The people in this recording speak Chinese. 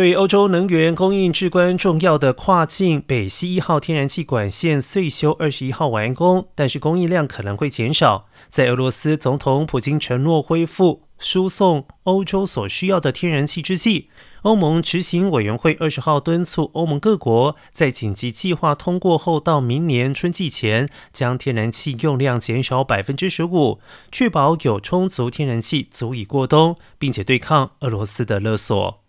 对欧洲能源供应至关重要的跨境北溪一号天然气管线岁修二十一号完工，但是供应量可能会减少。在俄罗斯总统普京承诺恢复输送欧洲所需要的天然气之际，欧盟执行委员会二十号敦促欧盟各国在紧急计划通过后，到明年春季前将天然气用量减少百分之十五，确保有充足天然气足以过冬，并且对抗俄罗斯的勒索。